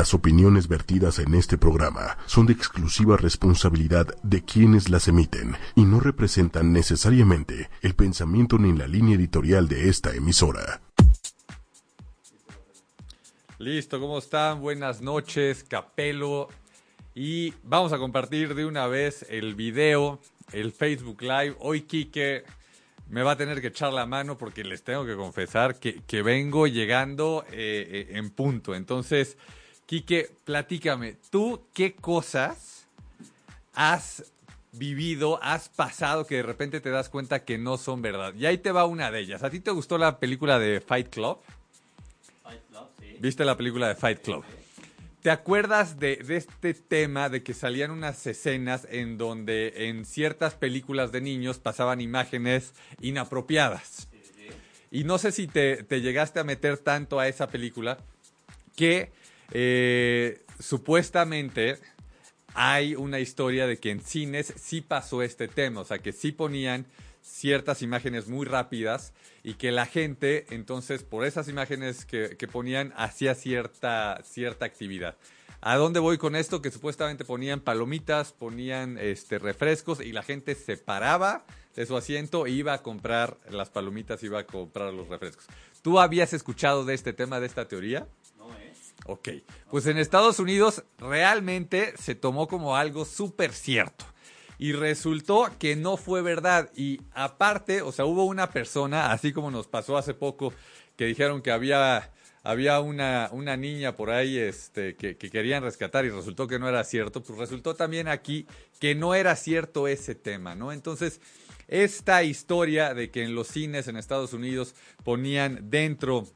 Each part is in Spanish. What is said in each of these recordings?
Las opiniones vertidas en este programa son de exclusiva responsabilidad de quienes las emiten y no representan necesariamente el pensamiento ni la línea editorial de esta emisora. Listo, ¿cómo están? Buenas noches, Capelo. Y vamos a compartir de una vez el video, el Facebook Live. Hoy Quique me va a tener que echar la mano porque les tengo que confesar que, vengo llegando eh, eh, en punto. Entonces, Quique, platícame, ¿tú qué cosas has vivido, has pasado que de repente te das cuenta que no son verdad? Y ahí te va una de ellas. ¿A ti te gustó la película de Fight Club? Fight Club, sí. ¿Viste la película de Fight Club? ¿Te acuerdas de, este tema de que salían unas escenas en donde en ciertas películas de niños pasaban imágenes inapropiadas? Y no sé si te, llegaste a meter tanto a esa película que eh, supuestamente hay una historia de que en cines sí pasó este tema, o sea que sí ponían ciertas imágenes muy rápidas y que la gente, entonces, por esas imágenes que, ponían, hacía cierta, cierta actividad. ¿A dónde voy con esto? Que supuestamente ponían palomitas, ponían este, refrescos y la gente se paraba de su asiento e iba a comprar las palomitas, iba a comprar los refrescos. ¿Tú habías escuchado de este tema, de esta teoría? Ok. Pues en Estados Unidos realmente se tomó como algo súper cierto y resultó que no fue verdad. Y aparte, o sea, hubo una persona, así como nos pasó hace poco, que dijeron que había, había una, una niña por ahí este, que, que querían rescatar y resultó que no era cierto, pues resultó también aquí que no era cierto ese tema, ¿no? Entonces, esta historia de que en los cines en Estados Unidos ponían dentro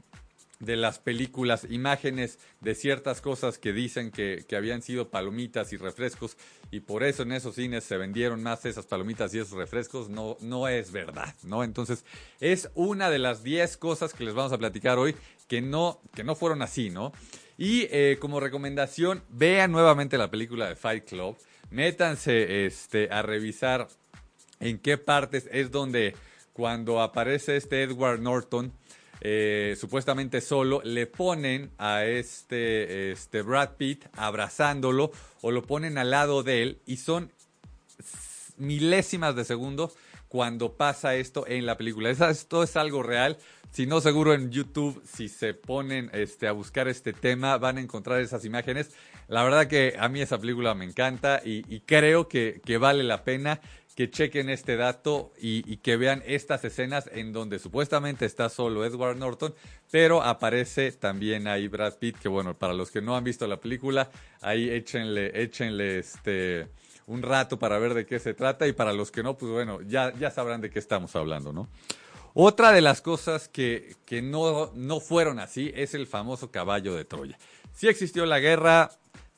de las películas, imágenes de ciertas cosas que dicen que, habían sido palomitas y refrescos y por eso en esos cines se vendieron más esas palomitas y esos refrescos, no, no es verdad, ¿no? Entonces es una de las 10 cosas que les vamos a platicar hoy que no, que no fueron así, ¿no? Y eh, como recomendación, vean nuevamente la película de Fight Club, métanse este, a revisar en qué partes es donde cuando aparece este Edward Norton, eh, supuestamente solo, le ponen a este, este Brad Pitt abrazándolo o lo ponen al lado de él y son milésimas de segundo cuando pasa esto en la película. Esto es algo real. Si no, seguro en YouTube, si se ponen este, a buscar este tema, van a encontrar esas imágenes. La verdad que a mí esa película me encanta y, creo que, que, vale la pena que chequen este dato y, que vean estas escenas en donde supuestamente está solo Edward Norton, pero aparece también ahí Brad Pitt, que bueno, para los que no han visto la película, ahí échenle, échenle este un rato para ver de qué se trata y para los que no, pues bueno, ya, ya sabrán de qué estamos hablando, ¿no? Otra de las cosas que, que no, no fueron así es el famoso caballo de Troya. Sí existió la guerra,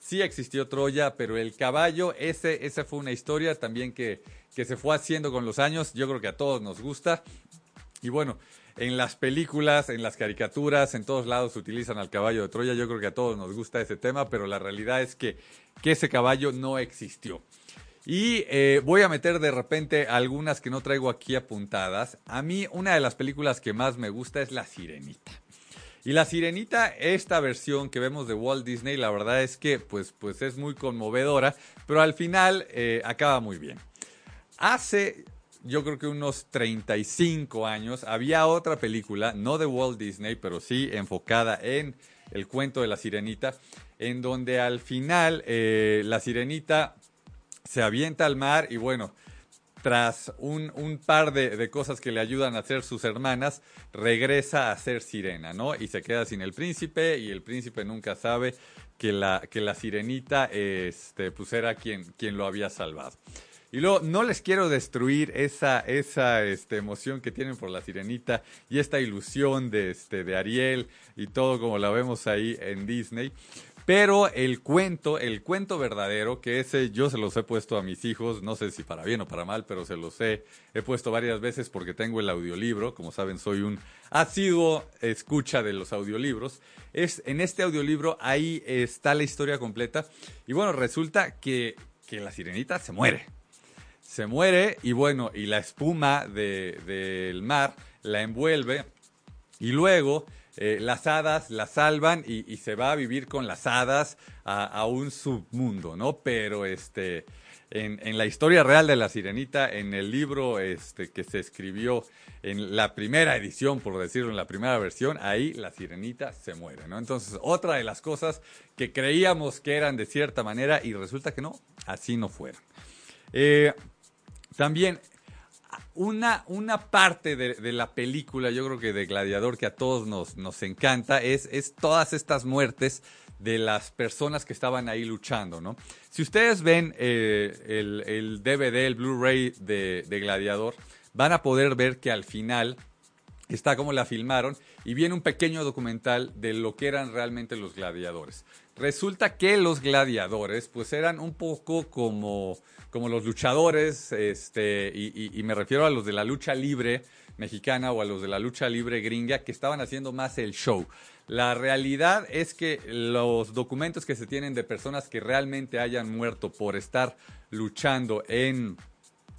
sí existió Troya, pero el caballo, ese, esa fue una historia también que, que se fue haciendo con los años. Yo creo que a todos nos gusta. Y bueno, en las películas, en las caricaturas, en todos lados utilizan al caballo de Troya. Yo creo que a todos nos gusta ese tema, pero la realidad es que, que ese caballo no existió. Y eh, voy a meter de repente algunas que no traigo aquí apuntadas. A mí una de las películas que más me gusta es La Sirenita. Y la sirenita, esta versión que vemos de Walt Disney, la verdad es que pues, pues es muy conmovedora, pero al final eh, acaba muy bien. Hace, yo creo que unos 35 años, había otra película, no de Walt Disney, pero sí enfocada en el cuento de la sirenita, en donde al final eh, la sirenita se avienta al mar y bueno, tras un, par de, cosas que le ayudan a hacer sus hermanas, regresa a ser sirena, ¿no? Y se queda sin el príncipe y el príncipe nunca sabe que la, que la sirenita este, pues era quien, quien lo había salvado. Y luego, no les quiero destruir esa, esa este, emoción que tienen por la sirenita y esta ilusión de, este, de Ariel y todo como la vemos ahí en Disney. Pero el cuento, el cuento verdadero, que ese yo se los he puesto a mis hijos, no sé si para bien o para mal, pero se los he, he puesto varias veces porque tengo el audiolibro. Como saben, soy un asiduo escucha de los audiolibros. Es, en este audiolibro ahí está la historia completa. Y bueno, resulta que, que la sirenita se muere. Se muere y bueno, y la espuma del mar la envuelve. Y luego eh, las hadas la salvan y, se va a vivir con las hadas a, un submundo, ¿no? Pero este, en, en, la historia real de la sirenita, en el libro este, que se escribió en la primera edición, por decirlo, en la primera versión, ahí la sirenita se muere, ¿no? Entonces, otra de las cosas que creíamos que eran de cierta manera y resulta que no, así no fueron. Eh, también una, una parte de, la película, yo creo que de Gladiador, que a todos nos, nos encanta, es, es todas estas muertes de las personas que estaban ahí luchando, ¿no? Si ustedes ven eh, el, el, DVD, el Blu-ray de, de Gladiador, van a poder ver que al final está como la filmaron y viene un pequeño documental de lo que eran realmente los gladiadores. Resulta que los gladiadores pues eran un poco como, como los luchadores, este, y, y, me refiero a los de la lucha libre mexicana o a los de la lucha libre gringa que estaban haciendo más el show. La realidad es que los documentos que se tienen de personas que realmente hayan muerto por estar luchando en,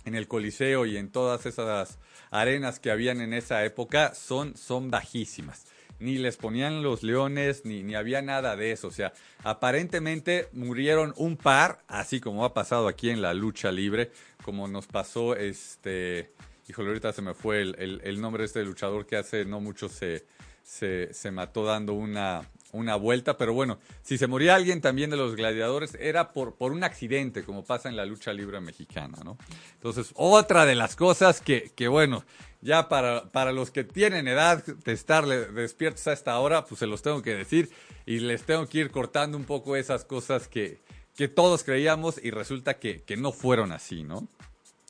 en el Coliseo y en todas esas arenas que habían en esa época son, son bajísimas ni les ponían los leones, ni, ni había nada de eso. O sea, aparentemente murieron un par, así como ha pasado aquí en la lucha libre, como nos pasó este. Híjole, ahorita se me fue el, el, el nombre de este luchador que hace no mucho se, se, se mató dando una, una vuelta, pero bueno, si se moría alguien también de los gladiadores era por, por un accidente, como pasa en la lucha libre mexicana, ¿no? Entonces, otra de las cosas que, que bueno, ya para, para los que tienen edad de estar despiertos a esta hora, pues se los tengo que decir y les tengo que ir cortando un poco esas cosas que, que todos creíamos y resulta que, que no fueron así, ¿no?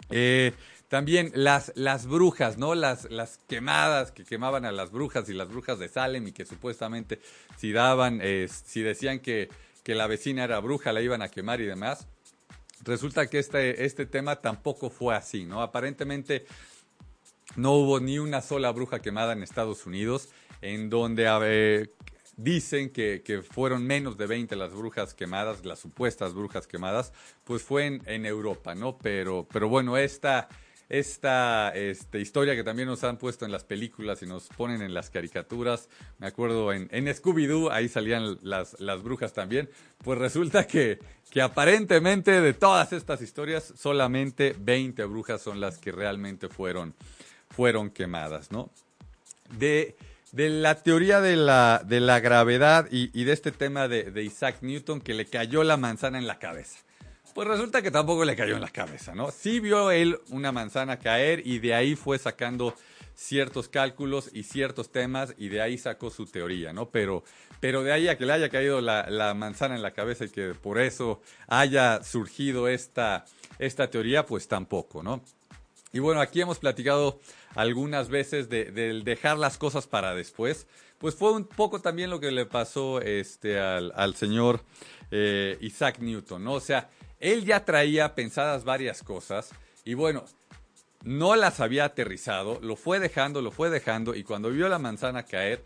Eh, también las, las brujas, ¿no? Las, las quemadas que quemaban a las brujas y las brujas de Salem y que supuestamente si daban, si decían que, que la vecina era bruja, la iban a quemar y demás. Resulta que este, este tema tampoco fue así, ¿no? Aparentemente no hubo ni una sola bruja quemada en Estados Unidos, en donde dicen que, que, fueron menos de 20 las brujas quemadas, las supuestas brujas quemadas, pues fue en, en Europa, ¿no? Pero, pero bueno, esta, esta este, historia que también nos han puesto en las películas y nos ponen en las caricaturas, me acuerdo en, en Scooby-Doo, ahí salían las, las brujas también, pues resulta que, que aparentemente de todas estas historias, solamente 20 brujas son las que realmente fueron fueron quemadas, ¿no? De, de la teoría de la, de la gravedad y, de este tema de, Isaac Newton que le cayó la manzana en la cabeza. Pues resulta que tampoco le cayó en la cabeza, ¿no? Sí vio él una manzana caer y de ahí fue sacando ciertos cálculos y ciertos temas y de ahí sacó su teoría, ¿no? Pero, pero de ahí a que le haya caído la, la manzana en la cabeza y que por eso haya surgido esta, esta teoría, pues tampoco, ¿no? Y bueno, aquí hemos platicado algunas veces de, de, dejar las cosas para después. Pues fue un poco también lo que le pasó este, al, al señor eh, Isaac Newton, ¿no? O sea, él ya traía pensadas varias cosas y bueno, no las había aterrizado, lo fue dejando, lo fue dejando y cuando vio la manzana caer,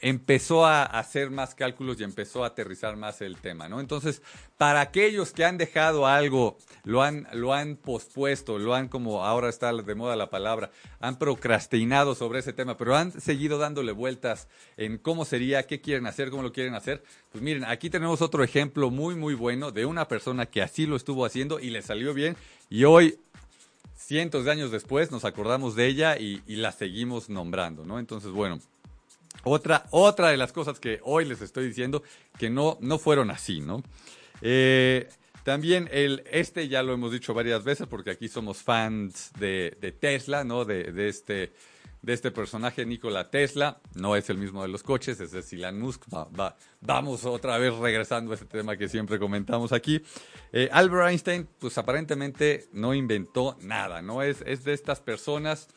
empezó a hacer más cálculos y empezó a aterrizar más el tema, ¿no? Entonces, para aquellos que han dejado algo, lo han, lo han pospuesto, lo han como ahora está de moda la palabra, han procrastinado sobre ese tema, pero han seguido dándole vueltas en cómo sería, qué quieren hacer, cómo lo quieren hacer. Pues miren, aquí tenemos otro ejemplo muy, muy bueno de una persona que así lo estuvo haciendo y le salió bien y hoy cientos de años después nos acordamos de ella y, y la seguimos nombrando, ¿no? Entonces, bueno, otra, otra de las cosas que hoy les estoy diciendo que no, no fueron así, ¿no? Eh, también el, este ya lo hemos dicho varias veces porque aquí somos fans de, Tesla, ¿no? De, de, este, de este personaje Nikola Tesla. No es el mismo de los coches, es de Elon Musk. Va, va, vamos otra vez regresando a este tema que siempre comentamos aquí. Eh, Albert Einstein, pues aparentemente no inventó nada, ¿no? Es, es de estas personas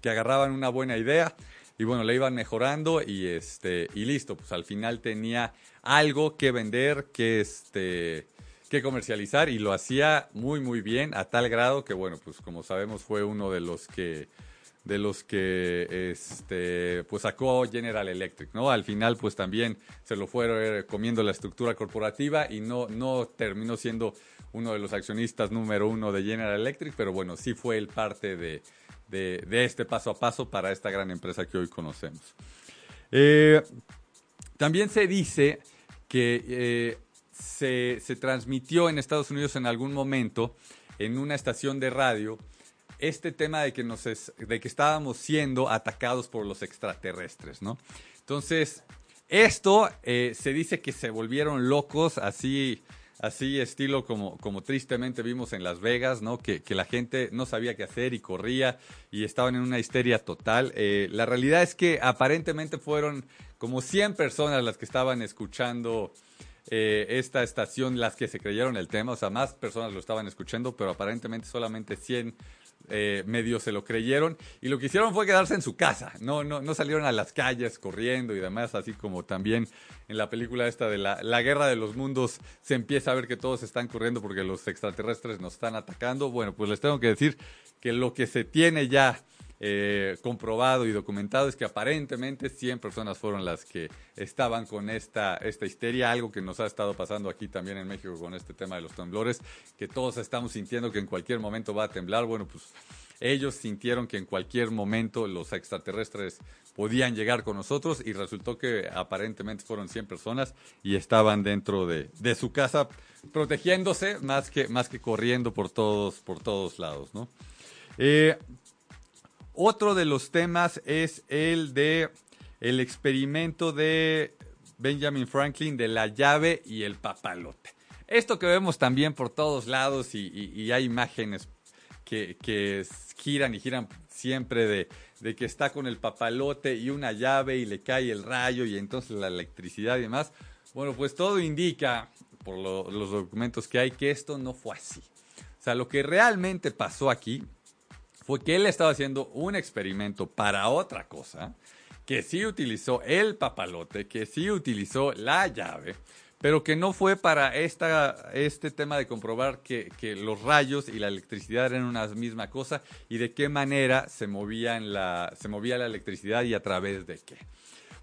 que agarraban una buena idea y bueno, le iban mejorando y este y listo, pues al final tenía algo que vender, que este que comercializar y lo hacía muy muy bien a tal grado que bueno, pues como sabemos fue uno de los que de los que este pues sacó General Electric, ¿no? Al final pues también se lo fue comiendo la estructura corporativa y no no terminó siendo uno de los accionistas número uno de General Electric, pero bueno, sí fue el parte de de, este paso a paso para esta gran empresa que hoy conocemos. Eh, también se dice que eh, se, se transmitió en Estados Unidos en algún momento en una estación de radio este tema de que, nos de que estábamos siendo atacados por los extraterrestres, ¿no? Entonces, esto eh, se dice que se volvieron locos, así, así estilo como, como tristemente vimos en Las Vegas, ¿no? Que, que la gente no sabía qué hacer y corría y estaban en una histeria total. Eh, la realidad es que aparentemente fueron como 100 personas las que estaban escuchando eh, esta estación, las que se creyeron el tema, o sea, más personas lo estaban escuchando, pero aparentemente solamente 100 eh, medios se lo creyeron y lo que hicieron fue quedarse en su casa, no, no, no salieron a las calles corriendo y demás, así como también en la película esta de la, la guerra de los mundos se empieza a ver que todos están corriendo porque los extraterrestres nos están atacando. Bueno, pues les tengo que decir que lo que se tiene ya eh, comprobado y documentado es que aparentemente 100 personas fueron las que estaban con esta, esta histeria, algo que nos ha estado pasando aquí también en México con este tema de los temblores, que todos estamos sintiendo que en cualquier momento va a temblar. Bueno, pues ellos sintieron que en cualquier momento los extraterrestres podían llegar con nosotros y resultó que aparentemente fueron 100 personas y estaban dentro de, de su casa protegiéndose más que, más que corriendo por todos, por todos lados, ¿no? Eh, otro de los temas es el de el experimento de Benjamin Franklin de la llave y el papalote. Esto que vemos también por todos lados y, hay imágenes que, giran y giran siempre de, de que está con el papalote y una llave y le cae el rayo y entonces la electricidad y demás. Bueno, pues todo indica, por lo- los documentos que hay, que esto no fue así. O sea, lo que realmente pasó aquí fue que él estaba haciendo un experimento para otra cosa, que sí utilizó el papalote, que sí utilizó la llave, pero que no fue para esta, este tema de comprobar que, los rayos y la electricidad eran una misma cosa y de qué manera se, la, se movía la electricidad y a través de qué.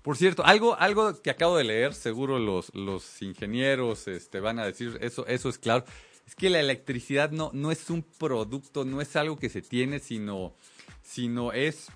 Por cierto, algo, algo que acabo de leer, seguro los, los ingenieros este, van a decir, eso, eso es claro, es que la electricidad no, no es un producto, no es algo que se tiene, sino, sino es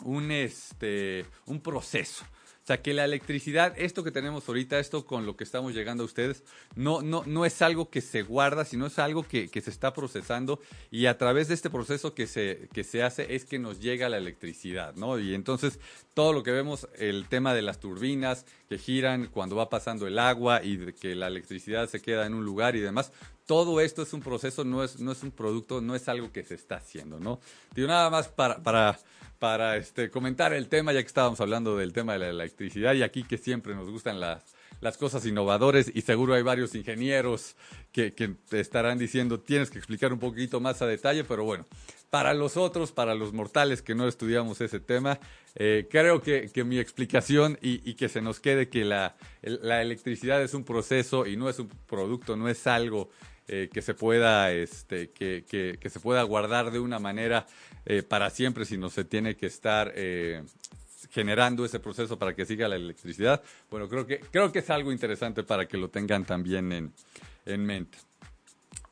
un, este, un proceso. O sea, que la electricidad, esto que tenemos ahorita, esto con lo que estamos llegando a ustedes, no, no, no es algo que se guarda, sino es algo que, que se está procesando y a través de este proceso que se, que se hace es que nos llega la electricidad, ¿no? Y entonces todo lo que vemos, el tema de las turbinas que giran cuando va pasando el agua y de que la electricidad se queda en un lugar y demás, todo esto es un proceso, no es, no es un producto, no es algo que se está haciendo, ¿no? Digo, nada más para, para, para este, comentar el tema, ya que estábamos hablando del tema de la electricidad y aquí que siempre nos gustan las, las cosas innovadores y seguro hay varios ingenieros que, que te estarán diciendo tienes que explicar un poquito más a detalle, pero bueno, para los otros, para los mortales que no estudiamos ese tema, eh, creo que, que mi explicación y, y que se nos quede que la, la electricidad es un proceso y no es un producto, no es algo eh, que se pueda este que, que- se pueda guardar de una manera eh, para siempre sino se tiene que estar eh, generando ese proceso para que siga la electricidad. Bueno creo que creo que es algo interesante para que lo tengan también en, en mente.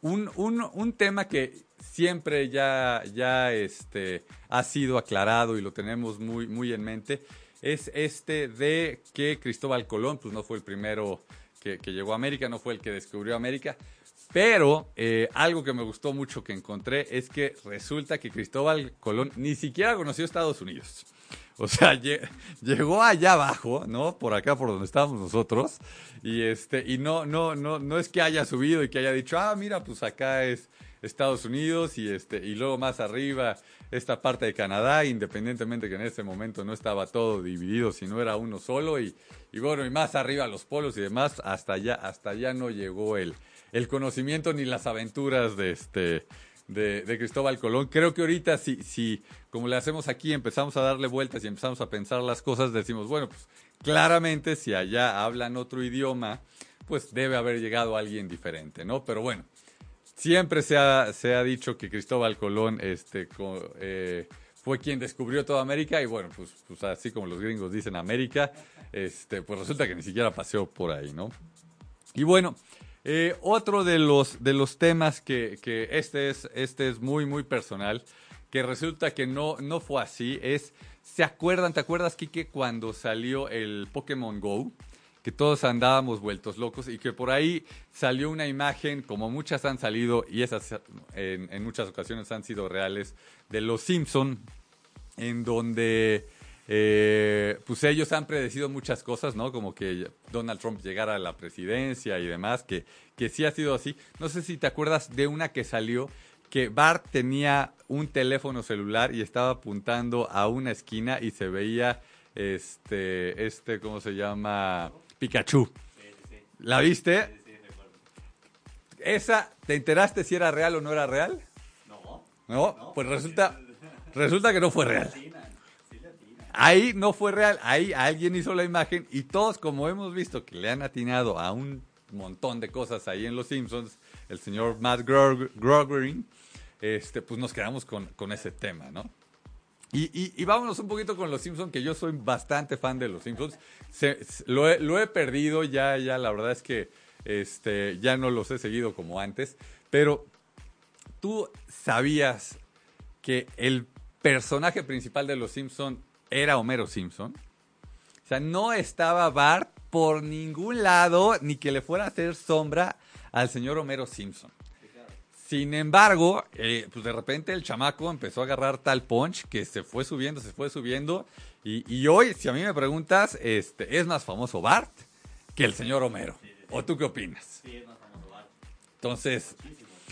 Un, un, un tema que siempre ya, ya este, ha sido aclarado y lo tenemos muy, muy en mente es este de que Cristóbal Colón pues no fue el primero que llegó a América, no fue el que descubrió América, pero eh, algo que me gustó mucho que encontré es que resulta que Cristóbal Colón ni siquiera conoció Estados Unidos. O sea, lle- llegó allá abajo, ¿no? Por acá, por donde estábamos nosotros. Y este, y no, no, no, no es que haya subido y que haya dicho, ah, mira, pues acá es Estados Unidos y este, y luego más arriba esta parte de Canadá, independientemente que en ese momento no estaba todo dividido, sino era uno solo, y, y bueno, y más arriba los polos y demás, hasta allá, hasta allá no llegó el, el conocimiento ni las aventuras de este de, Cristóbal Colón. Creo que ahorita si, si, como le hacemos aquí, empezamos a darle vueltas y empezamos a pensar las cosas, decimos, bueno, pues claramente si allá hablan otro idioma, pues debe haber llegado alguien diferente, ¿no? Pero bueno, siempre se ha, se ha dicho que Cristóbal Colón este, eh, fue quien descubrió toda América y bueno, pues, pues así como los gringos dicen América, este, pues resulta que ni siquiera paseó por ahí, ¿no? Y bueno, eh, otro de los, de los temas que, este, es, este es muy, muy personal, que resulta que no, no fue así, es ¿Se acuerdan, te acuerdas, Kike, cuando salió el Pokémon Go? Que todos andábamos vueltos locos y que por ahí salió una imagen, como muchas han salido, y esas en, en muchas ocasiones han sido reales, de los Simpson, en donde eh, pues ellos han predecido muchas cosas, ¿no? Como que Donald Trump llegara a la presidencia y demás, que, que sí ha sido así. No sé si te acuerdas de una que salió que Bart tenía un teléfono celular y estaba apuntando a una esquina y se veía este, este, ¿cómo se llama? Pikachu. ¿La viste? Esa, ¿te enteraste si era real o no era real? No. No, pues resulta, resulta que no fue real. Ahí no fue real, ahí alguien hizo la imagen y todos como hemos visto que le han atinado a un montón de cosas ahí en Los Simpsons, el señor Matt Groening, este, pues nos quedamos con, con ese tema, ¿no? Y, y, vámonos un poquito con Los Simpsons, que yo soy bastante fan de Los Simpsons. Se, lo, he, lo, he, perdido, ya, ya la verdad es que este, ya no los he seguido como antes. Pero tú sabías que el personaje principal de Los Simpsons era Homero Simpson. O sea, no estaba Bart por ningún lado, ni que le fuera a hacer sombra al señor Homero Simpson. Sin embargo, eh, pues de repente el chamaco empezó a agarrar tal punch que se fue subiendo, se fue subiendo. Y, y hoy, si a mí me preguntas, este, es más famoso Bart que el señor Homero. Sí, sí, sí. ¿O tú qué opinas? Sí, es más famoso Bart. Entonces,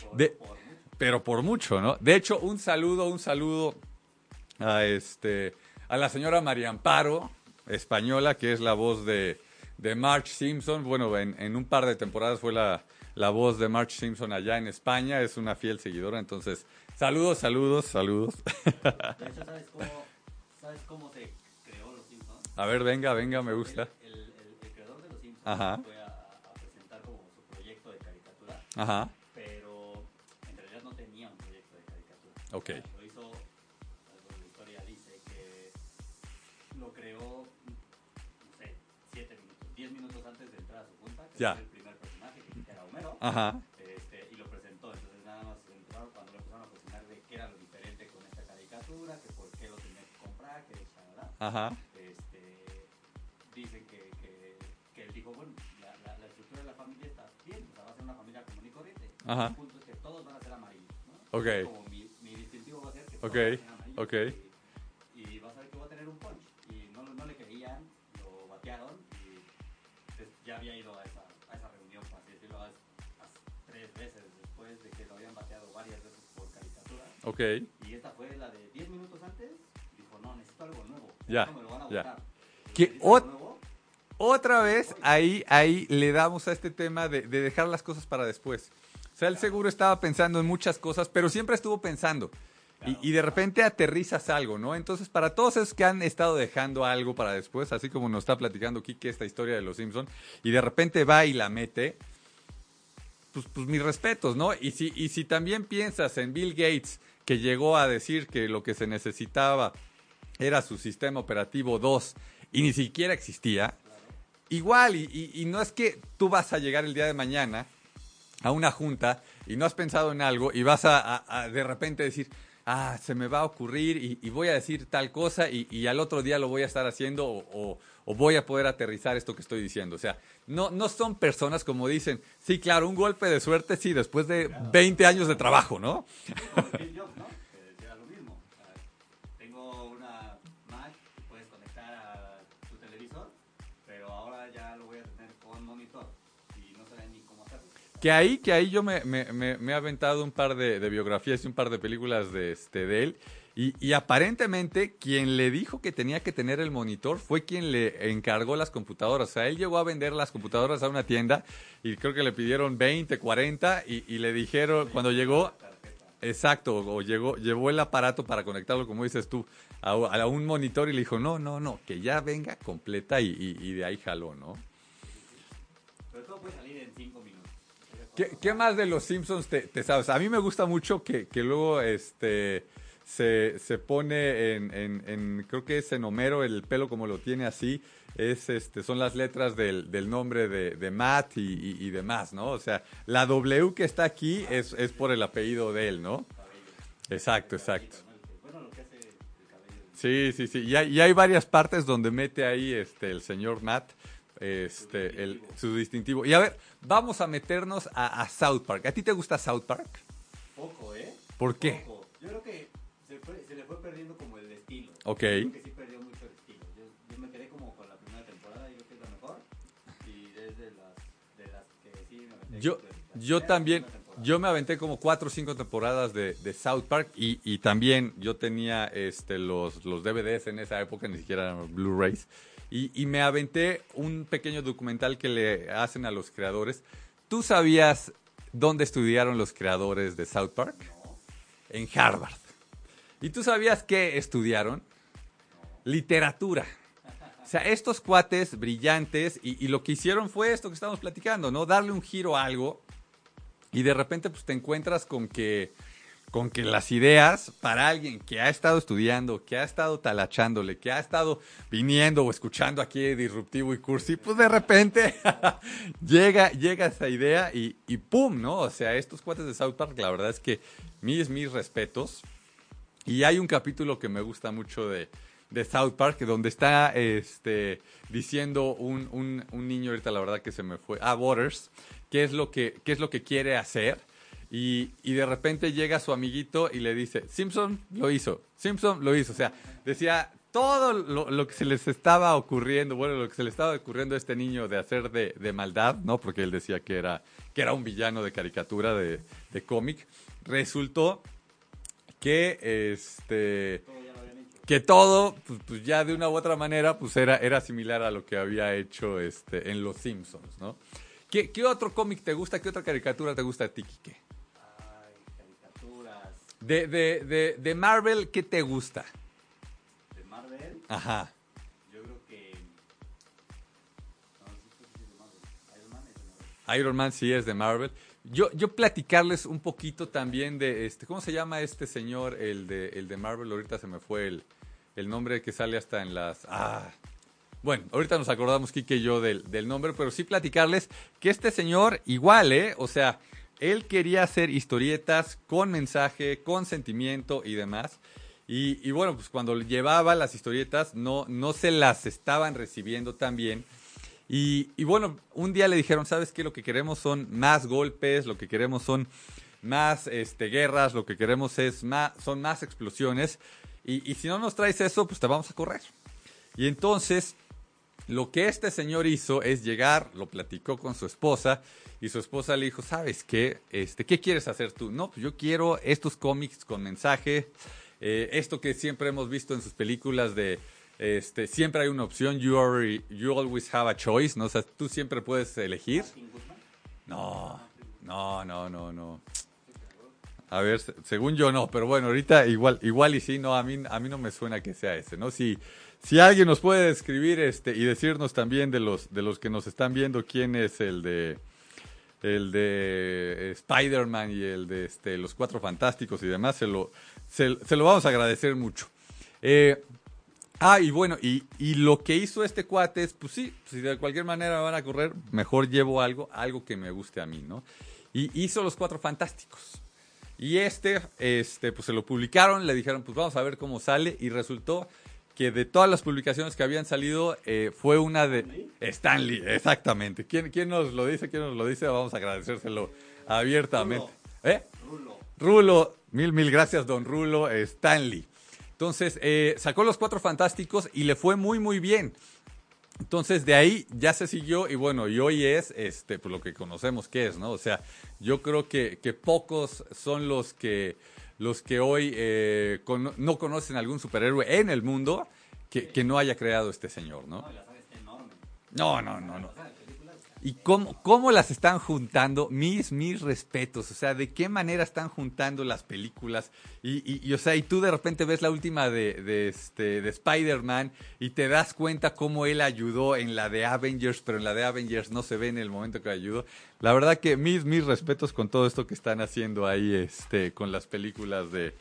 Por, de, por mucho. pero por mucho, ¿no? De hecho, un saludo, un saludo a este a la señora María Amparo, española, que es la voz de, de Marge Simpson. Bueno, en, en, un par de temporadas fue la, la voz de Marge Simpson allá en España. Es una fiel seguidora. Entonces, saludos, saludos, saludos. De hecho, ¿sabes cómo, ¿sabes cómo se creó Los Simpsons? A ver, venga, venga, me gusta. El, el, el, el creador de Los Simpsons Ajá. fue a, a, presentar como su proyecto de caricatura, Ajá, pero en realidad no tenía un proyecto de caricatura. ok. Ya. el primer personaje, que era Homero, Ajá, este, y lo presentó. Entonces nada más entraron cuando lo empezaron a cocinar de qué era lo diferente con esta caricatura, que por qué lo tenía que comprar, que chalala. ajá, Este, dicen que, que, que él dijo, bueno, la, la, la estructura de la familia está bien, o sea, va a ser una familia común y corriente. Ajá. El punto es que todos van a ser amarillos, ¿no? Ok. Como mi, mi distintivo va a ser que Ok, todos van a ser amarillos. ok. Ok. Y esta fue la de 10 minutos antes. Dijo, no, necesito algo nuevo. Ya, Esto me lo van a ya. votar. ¿Qué Necesito algo ot- nuevo. Otra vez, ahí, ahí le damos a este tema de, de dejar las cosas para después. O sea, él seguro estaba pensando en muchas cosas, pero siempre estuvo pensando. Y, y de repente aterrizas algo, ¿no? Entonces, para todos esos que han estado dejando algo para después, así como nos está platicando Kike esta historia de los Simpson, y de repente va y la mete, pues, pues mis respetos, ¿no? Y si, y si también piensas en Bill Gates, que llegó a decir que lo que se necesitaba era su sistema operativo 2 y ni siquiera existía, igual, y, y- y no es que tú vas a llegar el día de mañana a una junta y no has pensado en algo y vas a, de repente decir, ah, se me va a ocurrir y, y voy a decir tal cosa y, y al otro día lo voy a estar haciendo o, o- o voy a poder aterrizar esto que estoy diciendo. O sea, no, no son personas como dicen, sí, claro, un golpe de suerte, sí, después de 20 años de trabajo, ¿no? Que ahí, que ahí yo me, me- me- me he aventado un par de, de biografías y un par de películas de, este, de él. Y, y aparentemente quien le dijo que tenía que tener el monitor fue quien le encargó las computadoras. O sea, él llegó a vender las computadoras a una tienda y creo que le pidieron 20, 40 y, y le dijeron, cuando llegó, exacto, o llegó, llevó el aparato para conectarlo, como dices tú, a, a un monitor y le dijo, no, no, no, que ya venga completa y, de ahí jaló, ¿no? Pero todo puede salir en 5 minutos. ¿Qué, qué más de los Simpsons te, te sabes? A mí me gusta mucho que, que luego este se, se pone en, en- en- creo que es en Homero, el pelo como lo tiene así, es este, son las letras del, del nombre de, de Matt y, y- y demás, ¿no? O sea, la W que está aquí es, es por el apellido de él, ¿no? Exacto, exacto. Sí, sí, sí. Y hay, y hay varias partes donde mete ahí este, el señor Matt este, el, su distintivo. Y a ver, vamos a meternos a, a South Park. ¿A ti te gusta South Park? Poco, ¿eh? ¿Por qué? Poco. Yo creo que perdiendo como el estilo. Ok. Yo creo que sí perdió mucho el estilo. Yo, yo me quedé como con la primera temporada y creo que es la mejor. Y es de las, de las que sí me aventé Yo, yo también, yo me aventé como cuatro o cinco temporadas de, de South Park y, y también yo tenía este, los, los DVDs en esa época, ni siquiera eran Blu-rays, y, y me aventé un pequeño documental que le hacen a los creadores. ¿Tú sabías dónde estudiaron los creadores de South Park? En Harvard. ¿Y tú sabías qué estudiaron? Literatura. O sea, estos cuates brillantes y, lo que hicieron fue esto que estamos platicando, ¿no? Darle un giro a algo y de repente pues te encuentras con que con que las ideas para alguien que ha estado estudiando, que ha estado talachándole, que ha estado viniendo o escuchando aquí Disruptivo y Cursi, pues de repente llega, llega esa idea y, y ¡pum! ¿no? O sea, estos cuates de South Park, la verdad es que mis, mis respetos. Y hay un capítulo que me gusta mucho de, South Park, donde está este, diciendo un, un, niño, ahorita la verdad que se me fue, ah, Waters, qué es lo que, qué es lo que quiere hacer. Y, y de repente llega su amiguito y le dice, Simpson lo hizo, Simpson lo hizo. O sea, decía todo lo, lo que se les estaba ocurriendo, bueno, lo que se le estaba ocurriendo a este niño de hacer de, de maldad, ¿no? Porque él decía que era, que era un villano de caricatura, de, de cómic. Resultó que este que todo pues, pues, ya de una u otra manera pues era era similar a lo que había hecho este en los Simpsons no ¿Qué, qué otro cómic te gusta? ¿Qué otra caricatura te gusta a ti, Quique? Ay, caricaturas. De, de, de, de Marvel, ¿qué te gusta? De Marvel, Ajá. yo creo que. No, sí, sí, sí, de Marvel. Iron Man es de Marvel. Iron Man sí es de Marvel. Yo, yo platicarles un poquito también de este, ¿cómo se llama este señor? El de, el de Marvel, ahorita se me fue el, el nombre que sale hasta en las. Ah. Bueno, ahorita nos acordamos, Kike y yo, del, del nombre, pero sí platicarles que este señor, igual, ¿eh? O sea, él quería hacer historietas con mensaje, con sentimiento y demás. Y, y bueno, pues cuando llevaba las historietas, no, no se las estaban recibiendo tan bien. Y, y bueno, un día le dijeron, ¿sabes qué? Lo que queremos son más golpes, lo que queremos son más este, guerras, lo que queremos es más, son más explosiones. Y, si no nos traes eso, pues te vamos a correr. Y entonces, lo que este señor hizo es llegar, lo platicó con su esposa, y su esposa le dijo, ¿sabes qué? Este, ¿Qué quieres hacer tú? No, pues yo quiero estos cómics con mensaje, eh, esto que siempre hemos visto en sus películas de, este, siempre hay una opción, you, are, you always have a choice, ¿no? O sea, tú siempre puedes elegir. No, no, no, no, no. A ver, se- según yo no, pero bueno, ahorita igual, igual y sí, no, a mí, a mí no me suena que sea ese, ¿no? Si, si alguien nos puede describir este y decirnos también de los, de los que nos están viendo quién es el de el de eh, Spider-Man y el de este, los Cuatro Fantásticos y demás, se lo, se, se lo vamos a agradecer mucho. Eh, ah, y bueno, y, y lo que hizo este cuate es, pues sí, si de cualquier manera me van a correr, mejor llevo algo, algo que me guste a mí, ¿no? Y hizo los Cuatro Fantásticos. Y este, este, pues se lo publicaron, le dijeron, pues vamos a ver cómo sale, y resultó que de todas las publicaciones que habían salido, eh, fue una de Stanley, exactamente. ¿Quién, ¿Quién nos lo dice? ¿Quién nos lo dice? Vamos a agradecérselo abiertamente. ¿Eh? Rulo. Rulo, mil, mil gracias, don Rulo Stanley. Entonces, eh, sacó los cuatro fantásticos y le fue muy, muy bien. Entonces, de ahí ya se siguió y bueno, y hoy es este, pues, lo que conocemos que es, ¿no? O sea, yo creo que, que pocos son los que, los que hoy eh, cono- no conocen algún superhéroe en el mundo que, que no haya creado este señor, ¿no? No. No, no, no, ¿Y cómo, cómo las están juntando? Mis, mis respetos. O sea, ¿de qué manera están juntando las películas? Y, y, o sea, y tú de repente ves la última de, de, este, de Spider-Man y te das cuenta cómo él ayudó en la de Avengers, pero en la de Avengers no se ve en el momento que ayudó. La verdad que mis, mis respetos con todo esto que están haciendo ahí este, con las películas de,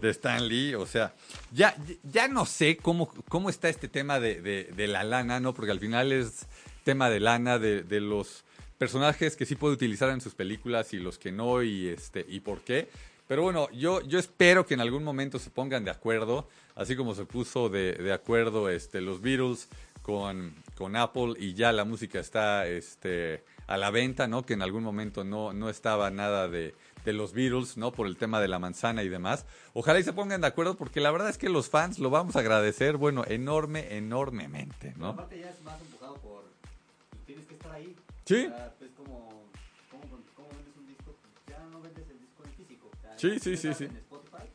de Stan Lee. O sea, ya, ya no sé cómo, cómo está este tema de, de, de la lana, ¿no? Porque al final es tema de lana, de, los personajes que sí puede utilizar en sus películas y los que no, y este, y por qué. Pero bueno, yo, yo espero que en algún momento se pongan de acuerdo, así como se puso de, de acuerdo este, los Beatles con, con Apple y ya la música está este, a la venta, ¿no? Que en algún momento no, no estaba nada de, de los Beatles, ¿no? Por el tema de la manzana y demás. Ojalá y se pongan de acuerdo porque la verdad es que los fans lo vamos a agradecer, bueno, enorme, enormemente, ¿no? aparte ya es más empujado Sí. O sea, pues como... ¿Cómo, cómo vendes un disco? Ya no vendes el disco en físico. O sea, Sí, sí, sí, sí. En Spotify,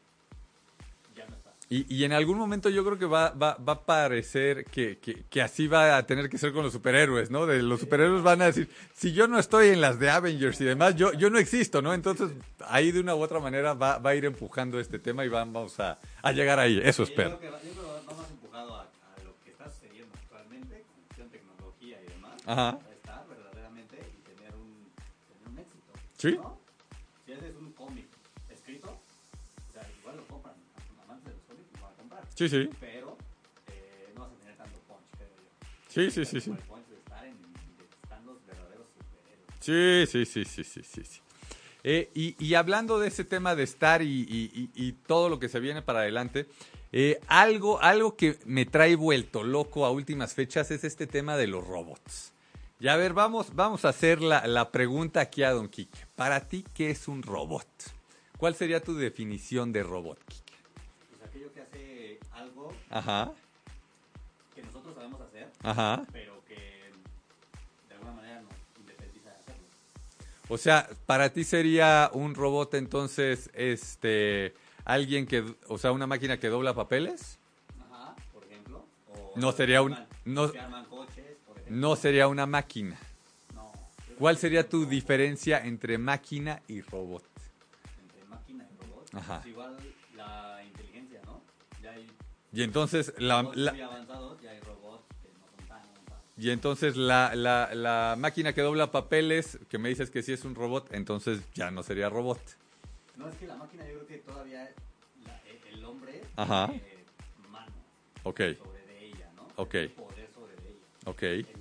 ya no está. Y, y en algún momento yo creo que va, va, va a parecer que, que, que así va a tener que ser con los superhéroes, ¿no? De los superhéroes van a decir, si yo no estoy en las de Avengers y demás, yo, yo no existo, ¿no? Entonces ahí de una u otra manera va, va a ir empujando este tema y vamos a, a llegar ahí, eso espero. Yo creo que va, yo creo que va más empujado a, a lo que está sucediendo actualmente con tecnología y demás. Ajá. Sí. ¿no? Si haces un cómic escrito, o sea, igual lo compran. Los amantes de los cómics lo van a comprar. Sí, sí, Pero eh, no vas a tener tanto punch, creo yo. sí, sí, sí, sí. El punch de estar en de los verdaderos superhéroes. Sí, sí, sí, sí, sí, sí. sí. Eh, y, y hablando de ese tema de estar y, y- y- y todo lo que se viene para adelante, eh, algo, algo que me trae vuelto loco a últimas fechas es este tema de los robots. Y a ver, vamos, vamos a hacer la, la pregunta aquí a Don Quique. Para ti, ¿qué es un robot? ¿Cuál sería tu definición de robot, Quique? Pues aquello que hace algo Ajá, que nosotros sabemos hacer, ajá. pero que de alguna manera nos independiza de hacerlo. O sea, para ti sería un robot entonces, este, alguien que, o sea, una máquina que dobla papeles. Ajá, por ejemplo. O No sería un- que arman- no- coches. No sería una máquina. No. ¿Cuál sería tu diferencia entre máquina y robot? Entre máquina y robot. Ajá. Pues igual la inteligencia, ¿no? Ya hay Y entonces la, la- muy avanzados, ya hay robots que no son tan avanzados. y entonces la, la, la máquina que dobla papeles, que me dices que sí es un robot, entonces ya no sería robot. No, es que la máquina yo creo que todavía la- el- el hombre Ajá. tiene mano Ok, sobre de ella, ¿no? Ok. Tiene Poder sobre de ella. ok. El.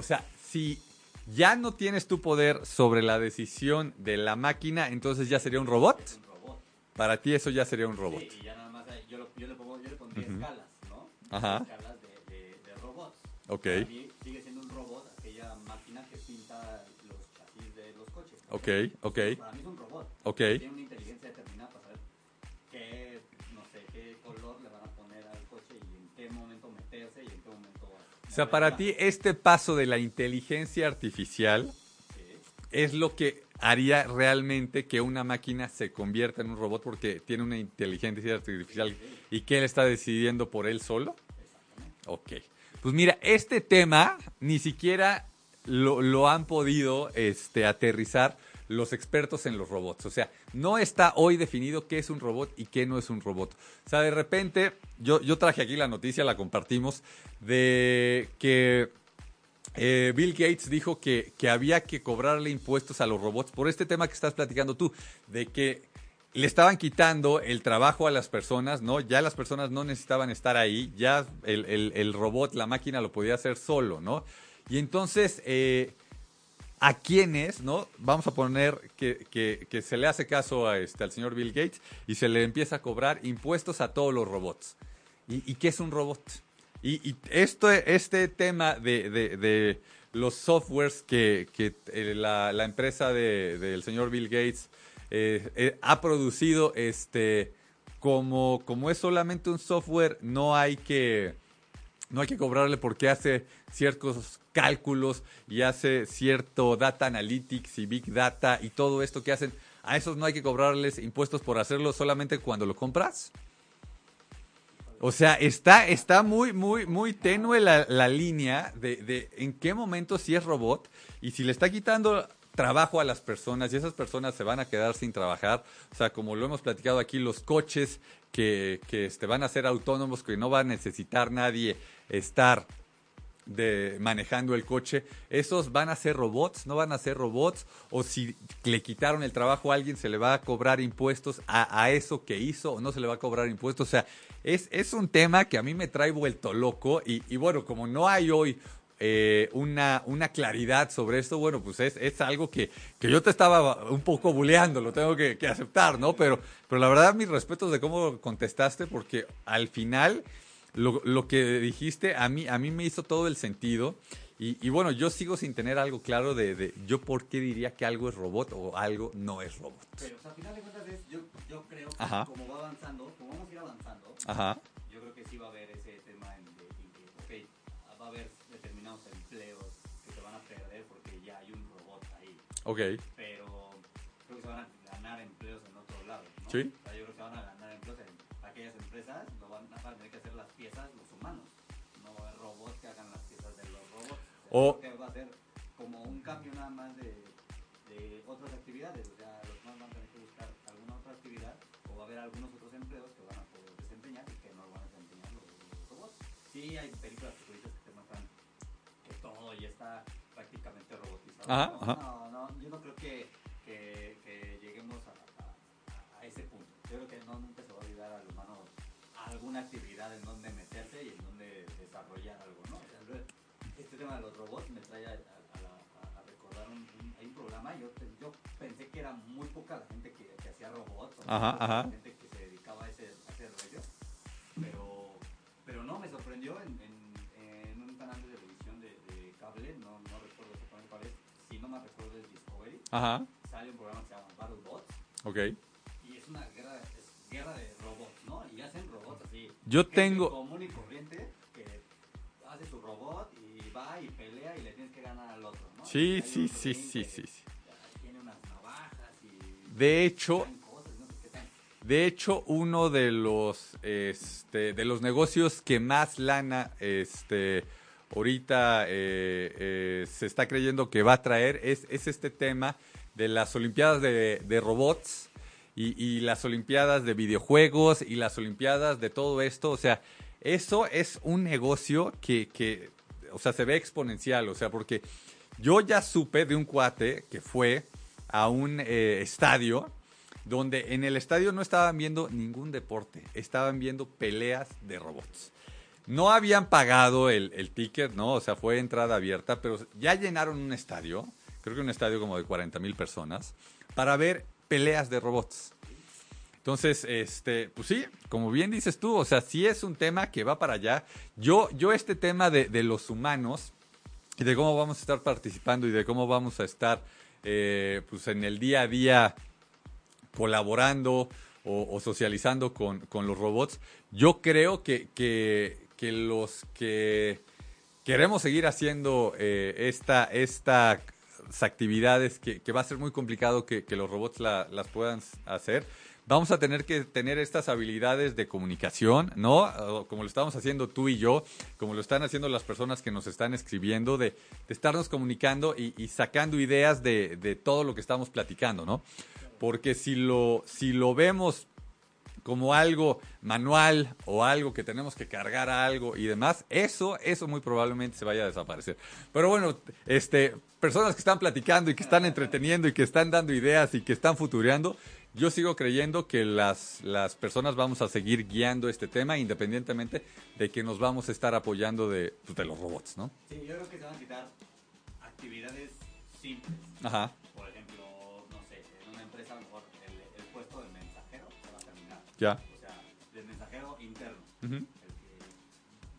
O sea, si ya no tienes tu poder sobre la decisión de la máquina, entonces ya sería un robot. Un robot. Para ti eso ya sería un robot. Sí, y ya nada más yo, lo- yo le, pongo, yo le pondría escalas, ¿no? Ajá. Escalas de, de, de robots. Ok. Para mí sigue siendo un robot aquella máquina que pinta los chasis de los coches. Ok, ok, Para mí es un robot. ok. Tiene una inteligencia determinada para saber qué, no sé, qué color le van a poner al coche y en qué momento meterse y en qué momento... O sea, para ti este paso de la inteligencia artificial es lo que haría realmente que una máquina se convierta en un robot porque tiene una inteligencia artificial y que él está decidiendo por él solo. Ok. Pues mira, este tema ni siquiera lo, lo han podido este, aterrizar los expertos en los robots. O sea, no está hoy definido qué es un robot y qué no es un robot. O sea, de repente, yo, yo traje aquí la noticia, la compartimos, de que eh, Bill Gates dijo que, que había que cobrarle impuestos a los robots por este tema que estás platicando tú, de que le estaban quitando el trabajo a las personas, ¿no? Ya las personas no necesitaban estar ahí, ya el, el- robot, la máquina lo podía hacer solo, ¿no? Y entonces, eh, ¿a quiénes, no? Vamos a poner que, que- se le hace caso a este, al señor Bill Gates y se le empieza a cobrar impuestos a todos los robots. ¿Y, qué es un robot? Y, esto, este tema de, de- los softwares que, que, eh, la, empresa de- del señor Bill Gates eh, eh, ha producido, este, como, como es solamente un software, no hay que, no hay que cobrarle porque hace ciertos cálculos y hace cierto data analytics y big data y todo esto que hacen. A esos no hay que cobrarles impuestos por hacerlo solamente cuando lo compras. O sea, está, está muy, muy, muy tenue la, la línea de, de en qué momento sí es robot y si le está quitando trabajo a las personas y esas personas se van a quedar sin trabajar. O sea, como lo hemos platicado aquí, los coches que, que este, van a ser autónomos, que no va a necesitar nadie estar de manejando el coche, esos van a ser robots, no van a ser robots, o si le quitaron el trabajo a alguien, se le va a cobrar impuestos a, eso que hizo, o no se le va a cobrar impuestos. O sea, es, es un tema que a mí me trae vuelto loco, y bueno, como no hay hoy eh, una, una claridad sobre esto, bueno, pues es, es algo que, que yo te estaba un poco buleando, lo tengo que, que aceptar, ¿no? Pero, pero la verdad, mis respetos de cómo contestaste, porque al final lo, lo que dijiste a mí, a mí me hizo todo el sentido. Y, y bueno, yo sigo sin tener algo claro de, de yo por qué diría que algo es robot o algo no es robot. Pero, o sea, al final de cuentas, es, yo, yo creo que Ajá. como va avanzando, como vamos a ir avanzando, Ajá, ok. Pero creo que se van a ganar empleos en otro lado. ¿no? Sí. O sea, yo creo que van a ganar empleos en aquellas empresas, lo van a tener que hacer las piezas los humanos. No va a haber robots que hagan las piezas de los robots. O- creo que va a ser como un cambio nada más de, de otras actividades. O sea, los humanos van a tener que buscar alguna otra actividad o va a haber algunos otros empleos que van a poder desempeñar y que no lo van a desempeñar los, los robots. Sí, hay películas que te muestran que todo ya está prácticamente robotizado. Ajá, no, ajá. no, no, yo no creo que, que, que lleguemos a, a- a ese punto. Yo creo que no, nunca se va a olvidar al humano alguna actividad en donde meterse y en donde desarrollar algo, ¿no? Este tema de los robots me trae a, recordar un, un- hay un programa, yo, yo pensé que era muy poca la gente que, que hacía robots, o Ajá, ajá. la gente que se dedicaba a ese, a ese rollo, pero, pero no, me sorprendió en, en- en un canal de televisión de, de cable, no, recuerdo Discovery, Ajá, sale un programa que se llama Battle Bots ok. y es una guerra, es guerra de robots, ¿no? Y hacen robots así. Yo tengo- común y corriente que hace su robot y va y pelea y le tienes que ganar al otro, ¿no? Sí, sí, sí, sí, sí, sí. Tiene unas navajas y. De hecho. De hecho, uno de los, este, de los negocios que más lana este, ahorita eh, eh, se está creyendo que va a traer es, es este tema de las Olimpiadas de, de robots y, y las Olimpiadas de videojuegos y las Olimpiadas de todo esto. O sea, eso es un negocio que, que o sea, se ve exponencial. O sea, porque yo ya supe de un cuate que fue a un eh, estadio donde en el estadio no estaban viendo ningún deporte, estaban viendo peleas de robots. No habían pagado el, el ticket, ¿no? O sea, fue entrada abierta, pero ya llenaron un estadio, creo que un estadio como de 40 mil personas, para ver peleas de robots. Entonces, este, pues sí, como bien dices tú, o sea, sí es un tema que va para allá. Yo, yo este tema de, de los humanos y de cómo vamos a estar participando y de cómo vamos a estar, eh, pues en el día a día colaborando o, o socializando con, con los robots, yo creo que, que, que los que queremos seguir haciendo eh, esta, estas actividades que, va a ser muy complicado que, los robots la- las puedan hacer, vamos a tener que tener estas habilidades de comunicación, ¿no? Como lo estamos haciendo tú y yo, como lo están haciendo las personas que nos están escribiendo, de, de estarnos comunicando y, y sacando ideas de, de todo lo que estamos platicando, ¿no? Porque si lo, si lo vemos como algo manual o algo que tenemos que cargar a algo y demás, eso, eso muy probablemente se vaya a desaparecer. Pero bueno, este, personas que están platicando y que están entreteniendo y que están dando ideas y que están futureando, yo sigo creyendo que las, las personas vamos a seguir guiando este tema independientemente de que nos vamos a estar apoyando de, pues, de los robots, ¿no? Sí, yo creo que se van a quitar actividades simples. Ajá, ya. O sea, del mensajero interno. El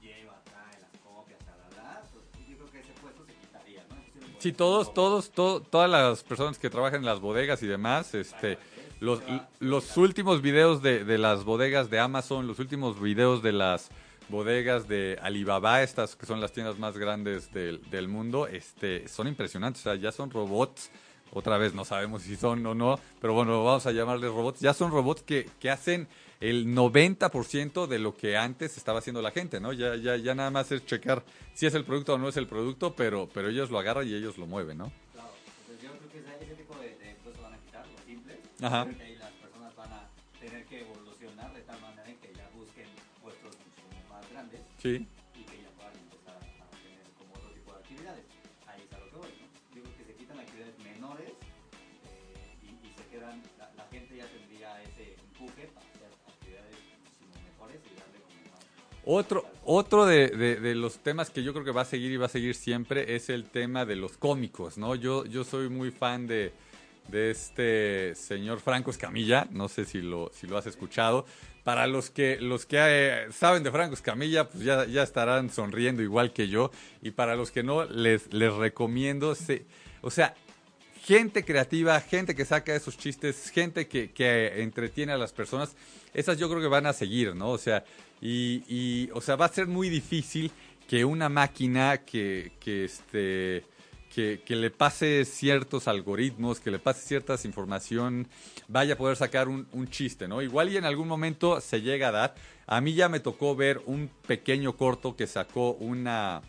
que lleva, trae las copias, talala, pues yo creo que ese puesto se quitaría, ¿no? Sí todos, todos, to- todas las personas que trabajan en las bodegas y demás, este, los, los últimos videos de, de las bodegas de Amazon, los últimos videos de las bodegas de Alibaba, estas que son las tiendas más grandes del, del mundo, este, son impresionantes. O sea, ya son robots. Otra vez no sabemos si son o no, pero bueno, vamos a llamarles robots. Ya son robots que, que hacen el 90% de lo que antes estaba haciendo la gente, ¿no? Ya, ya, ya nada más es checar si es el producto o no es el producto, pero, pero ellos lo agarran y ellos lo mueven, ¿no? Claro, entonces yo creo que ese, tipo de, de puestos van a quitar, los simples. Ajá. Ahí las personas van a tener que evolucionar de tal manera en que ya busquen puestos mucho más grandes Sí. Otro, otro de, los temas que yo creo que va a seguir y va a seguir siempre es el tema de los cómicos, ¿no? Yo, yo soy muy fan de, este señor Franco Escamilla, no sé si lo, si lo has escuchado. Para los que, los que eh, saben de Franco Escamilla, pues ya, ya estarán sonriendo igual que yo. Y para los que no, les, les recomiendo, o sea, gente creativa, gente que saca esos chistes, gente que, que entretiene a las personas, esas yo creo que van a seguir, ¿no? O sea, y, y, o sea, va a ser muy difícil que una máquina que, que este que, que le pase ciertos algoritmos, que le pase cierta información, vaya a poder sacar un, un chiste, ¿no? Igual y en algún momento se llega a dar. A mí ya me tocó ver un pequeño corto que sacó una,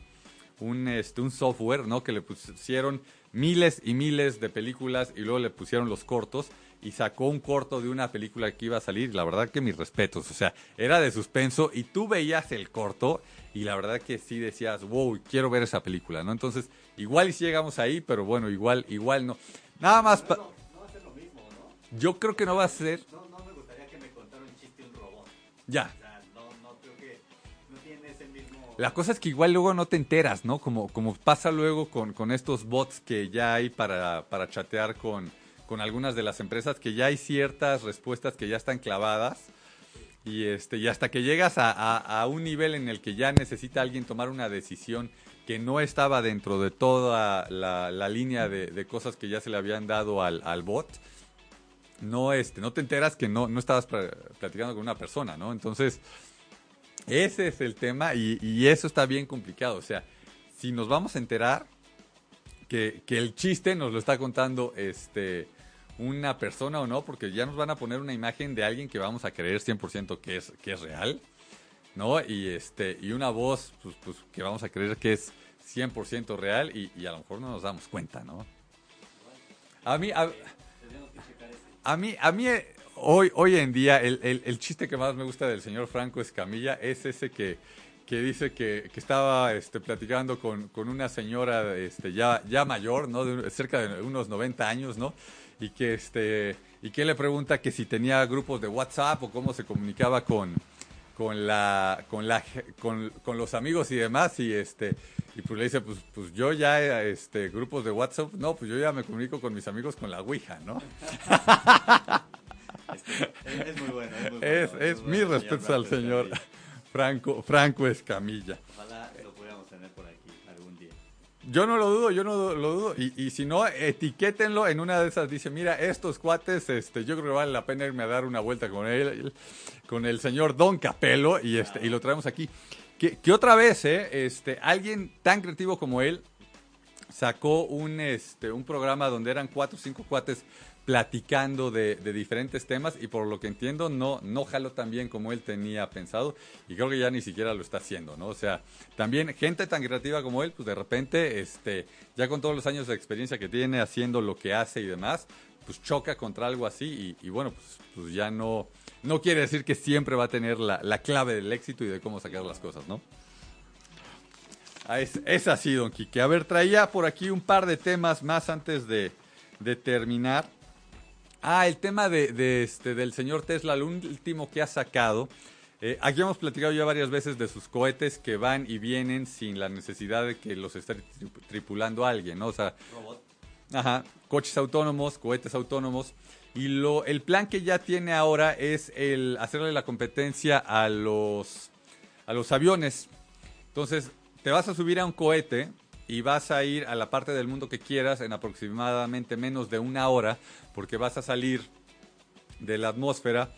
un, este, un software, ¿no? Que le pusieron miles y miles de películas y luego le pusieron los cortos y sacó un corto de una película que iba a salir. La verdad que mis respetos, o sea, era de suspenso y tú veías el corto y la verdad que sí decías, wow, quiero ver esa película, ¿no? Entonces, igual y si llegamos ahí, pero bueno, igual, igual no. Nada más, no va a ser lo mismo, ¿no? yo creo que no va a ser, No, no me gustaría que me contara un chiste un robot. ya. O sea, no, no creo que no tiene ese mismo... La cosa es que igual luego no te enteras, ¿no? Como, como pasa luego con, con estos bots que ya hay para, para chatear con, con algunas de las empresas, que ya hay ciertas respuestas que ya están clavadas. Y, este, y hasta que llegas a, un nivel en el que ya necesita alguien tomar una decisión que no estaba dentro de toda la, línea de, cosas que ya se le habían dado al, bot, no, este, no te enteras que no, no estabas pla- platicando con una persona, ¿no? Entonces, ese es el tema y, y eso está bien complicado. O sea, si nos vamos a enterar que, que el chiste nos lo está contando este una persona o no, porque ya nos van a poner una imagen de alguien que vamos a creer 100% que es, que es real, ¿no? Y, este, y una voz pues, pues, que vamos a creer que es 100% real y, y a lo mejor no nos damos cuenta, ¿no? A mí, a, a mí, a mí hoy, hoy en día el, el- el chiste que más me gusta del señor Franco Escamilla es ese que, que dice que, que estaba este, platicando con, con una señora este, ya, ya mayor, ¿no? De cerca de unos 90 años, ¿no? Y que, este, y que le pregunta que si tenía grupos de WhatsApp o cómo se comunicaba con, con la con la con, con los amigos y demás y este y pues le dice pues pues yo ya este grupos de WhatsApp no pues yo ya me comunico con mis amigos con la Ouija no Es, es muy bueno, es muy bueno. es, mi respeto al señor. Franco Franco Escamilla Ojalá yo no lo dudo yo no lo dudo. Y, si no etiquétenlo en una de esas. Dice mira estos cuates este yo creo que vale la pena irme a dar una vuelta con él con el señor Don Capelo y este y lo traemos aquí que, que otra vez eh, este alguien tan creativo como él sacó un, este, un programa donde eran cuatro o cinco cuates platicando de, diferentes temas y por lo que entiendo no, no jaló tan bien como él tenía pensado y creo que ya ni siquiera lo está haciendo, ¿no? O sea, también gente tan creativa como él, pues de repente, este, ya con todos los años de experiencia que tiene haciendo lo que hace y demás, pues choca contra algo así y, y bueno, pues, pues ya no, no quiere decir que siempre va a tener la, la clave del éxito y de cómo sacar las cosas, ¿no? Ah, es, es así, don Quique. A ver, traía por aquí un par de temas más antes de, de terminar. Ah, el tema de, de este, del señor Tesla, el último que ha sacado. Eh, aquí hemos platicado ya varias veces de sus cohetes que van y vienen sin la necesidad de que los esté tri- tripulando alguien, ¿no? O sea, Robot. Ajá, coches autónomos, cohetes autónomos. Y lo, el plan que ya tiene ahora es el hacerle la competencia a los, a los aviones. Entonces, te vas a subir a un cohete y vas a ir a la parte del mundo que quieras en aproximadamente menos de una hora, porque vas a salir de la atmósfera,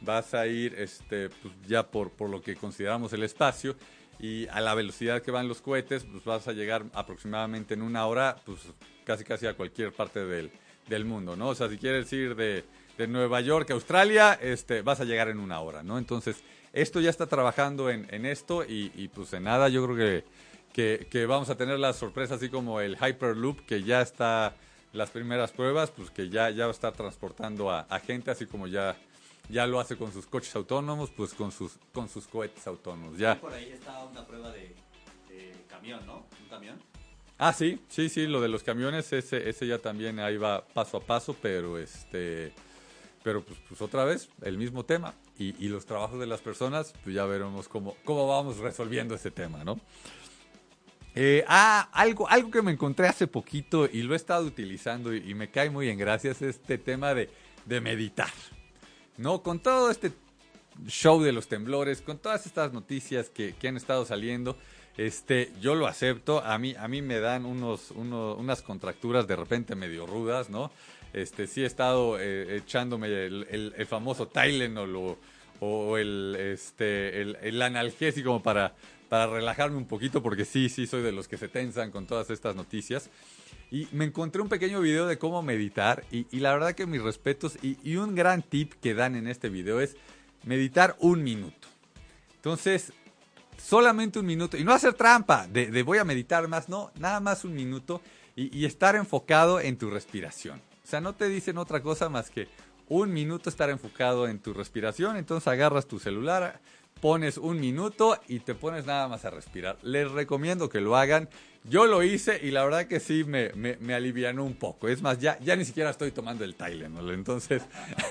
vas a ir este, pues, ya por, por lo que consideramos el espacio y a la velocidad que van los cohetes, pues vas a llegar aproximadamente en una hora, pues casi casi a cualquier parte del, del mundo, ¿no? O sea, si quieres ir de, de Nueva York a Australia, este, vas a llegar en una hora, ¿no? Entonces, esto ya está trabajando en, en esto y, y, pues en nada yo creo que, que, que vamos a tener la sorpresa así como el Hyperloop, que ya está las primeras pruebas, pues que ya, ya va a estar transportando a, a gente, así como ya, ya lo hace con sus coches autónomos, pues con sus, con sus cohetes autónomos. Ya. Por ahí está una prueba de, de camión, ¿no? Un camión. Ah, sí, sí, sí, lo de los camiones, ese, ese ya también ahí va paso a paso, pero este, Pero pues, pues otra vez, el mismo tema. Y, y, los trabajos de las personas, pues ya veremos cómo, cómo vamos resolviendo ese tema, ¿no? Eh, ah, algo, algo que me encontré hace poquito y lo he estado utilizando y, me cae muy en gracias este tema de, de, meditar. ¿No? Con todo este show de los temblores, con todas estas noticias que, que han estado saliendo, este, yo lo acepto. A mí, a mí me dan unos, unos, unas contracturas de repente medio rudas, ¿no? Este, sí he estado eh, echándome el, el, el, famoso Tylenol o, o el, este, el, el analgésico para, para relajarme un poquito, porque sí, sí soy de los que se tensan con todas estas noticias. Y me encontré un pequeño video de cómo meditar y, la verdad que mis respetos y, un gran tip que dan en este video es meditar un minuto. Entonces, solamente un minuto y no hacer trampa de, de voy a meditar más, no, nada más un minuto y, y estar enfocado en tu respiración. O sea, no te dicen otra cosa más que un minuto estar enfocado en tu respiración, entonces agarras tu celular, pones un minuto y te pones nada más a respirar. Les recomiendo que lo hagan. Yo lo hice y la verdad que sí me, me, me alivianó un poco. Es más, ya, ya ni siquiera estoy tomando el Tylenol. Entonces,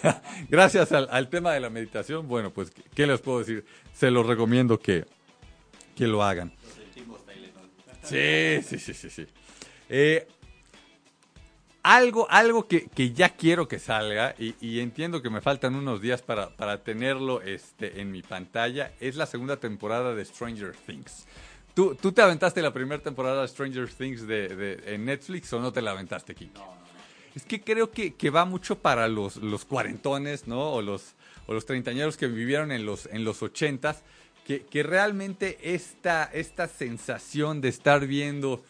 gracias al, al, tema de la meditación, bueno, pues, ¿qué les puedo decir? Se los recomiendo que, que lo hagan. Sí, sí, sí, sí. sí. Eh, algo, algo que, que, ya quiero que salga y, y, entiendo que me faltan unos días para, para tenerlo este, en mi pantalla es la segunda temporada de Stranger Things. ¿Tú, tú te aventaste la primera temporada de Stranger Things de, de, en Netflix o no te la aventaste, Kiki? No, no, no. Es que creo que, que, va mucho para los, los cuarentones, ¿no? O los, o los treintañeros que vivieron en los, en los ochentas, que, que realmente esta, esta sensación de estar viendo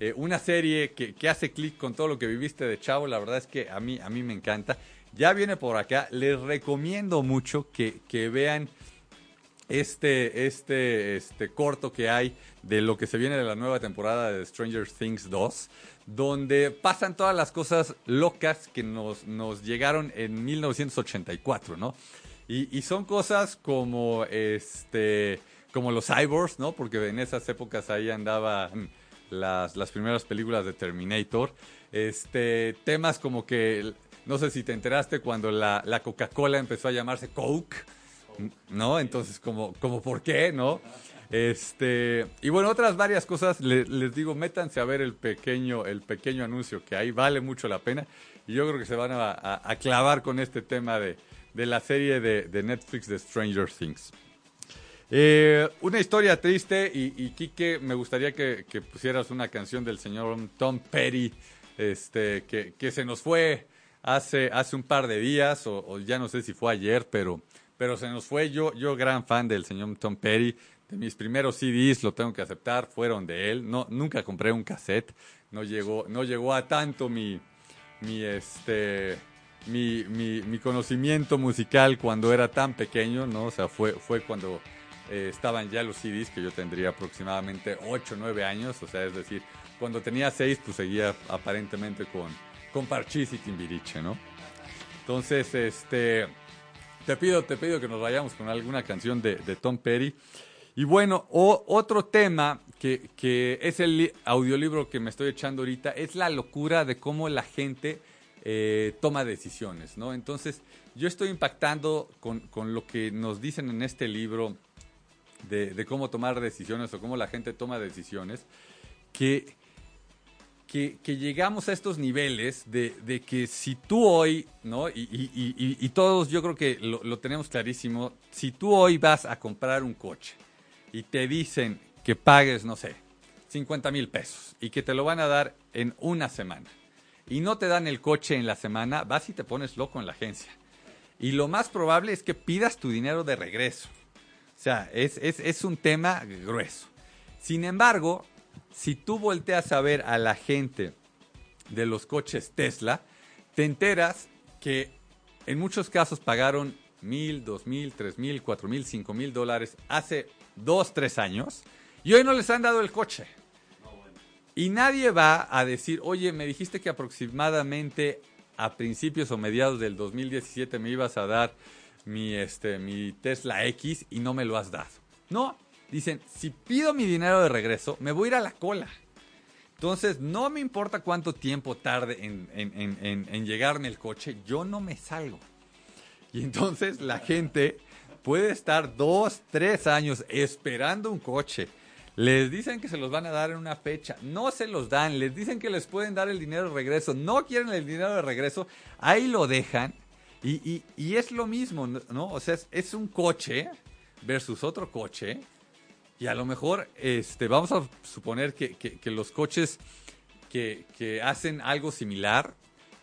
eh, una serie que, que hace clic con todo lo que viviste de chavo, la verdad es que a mí, a mí me encanta. Ya viene por acá, les recomiendo mucho que, que vean este, este, este corto que hay de lo que se viene de la nueva temporada de Stranger Things 2, donde pasan todas las cosas locas que nos, nos llegaron en 1984, ¿no? Y, y son cosas como, este, como los cyborgs, ¿no? Porque en esas épocas ahí andaba las, las primeras películas de Terminator. Este, temas como que, no sé si te enteraste cuando la, la Coca-Cola empezó a llamarse Coke, ¿no? Entonces, como, como ¿por qué, no? Este, y bueno, otras varias cosas, les, digo, métanse a ver el pequeño, el pequeño anuncio que hay, vale mucho la pena. Y yo creo que se van a, a, a clavar con este tema de, de la serie de, de Netflix de Stranger Things. Eh, una historia triste y, y Quique, me gustaría que, pusieras una canción del señor Tom Petty, este, que, se nos fue hace, hace un par de días, o, o, ya no sé si fue ayer, pero, pero se nos fue. Yo, yo gran fan del señor Tom Petty, de mis primeros CDs, lo tengo que aceptar, fueron de él. No, nunca compré un cassette, no llegó, no llegó a tanto mi, mi, este, mi, mi, mi conocimiento musical cuando era tan pequeño, ¿no? O sea, fue, fue cuando eh, estaban ya los CDs, que yo tendría aproximadamente 8 o 9 años, o sea, es decir, cuando tenía 6, pues seguía aparentemente con, con Parchís y Timbiriche, ¿no? Entonces, este, te pido, te pido que nos vayamos con alguna canción de, de Tom Petty. Y bueno, o, otro tema que, que, es el audiolibro que me estoy echando ahorita, es la locura de cómo la gente eh, toma decisiones, ¿no? Entonces, yo estoy impactando con, con lo que nos dicen en este libro de, cómo tomar decisiones o cómo la gente toma decisiones, que, que, llegamos a estos niveles de, de, que si tú hoy, ¿no? Y todos yo creo que lo, lo, tenemos clarísimo, si tú hoy vas a comprar un coche y te dicen que pagues, no sé, 50 mil pesos y que te lo van a dar en una semana y no te dan el coche en la semana, vas y te pones loco en la agencia. Y lo más probable es que pidas tu dinero de regreso. O sea, es, es, es, un tema grueso. Sin embargo, si tú volteas a ver a la gente de los coches Tesla, te enteras que en muchos casos pagaron mil, dos mil, tres mil, cuatro mil, cinco mil dólares hace dos, tres años y hoy no les han dado el coche. Y nadie va a decir, oye, me dijiste que aproximadamente a principios o mediados del 2017 me ibas a dar mi, este, mi Tesla X y no me lo has dado. No, dicen, si pido mi dinero de regreso, me voy a ir a la cola. Entonces, no me importa cuánto tiempo tarde en, en, en, en, llegarme el coche, yo no me salgo. Y entonces la gente puede estar dos, tres años esperando un coche. Les dicen que se los van a dar en una fecha, no se los dan, les dicen que les pueden dar el dinero de regreso, no quieren el dinero de regreso, ahí lo dejan y, y, y es lo mismo, ¿no? O sea, es, un coche versus otro coche y a lo mejor este, vamos a suponer que, que, los coches que, que, hacen algo similar,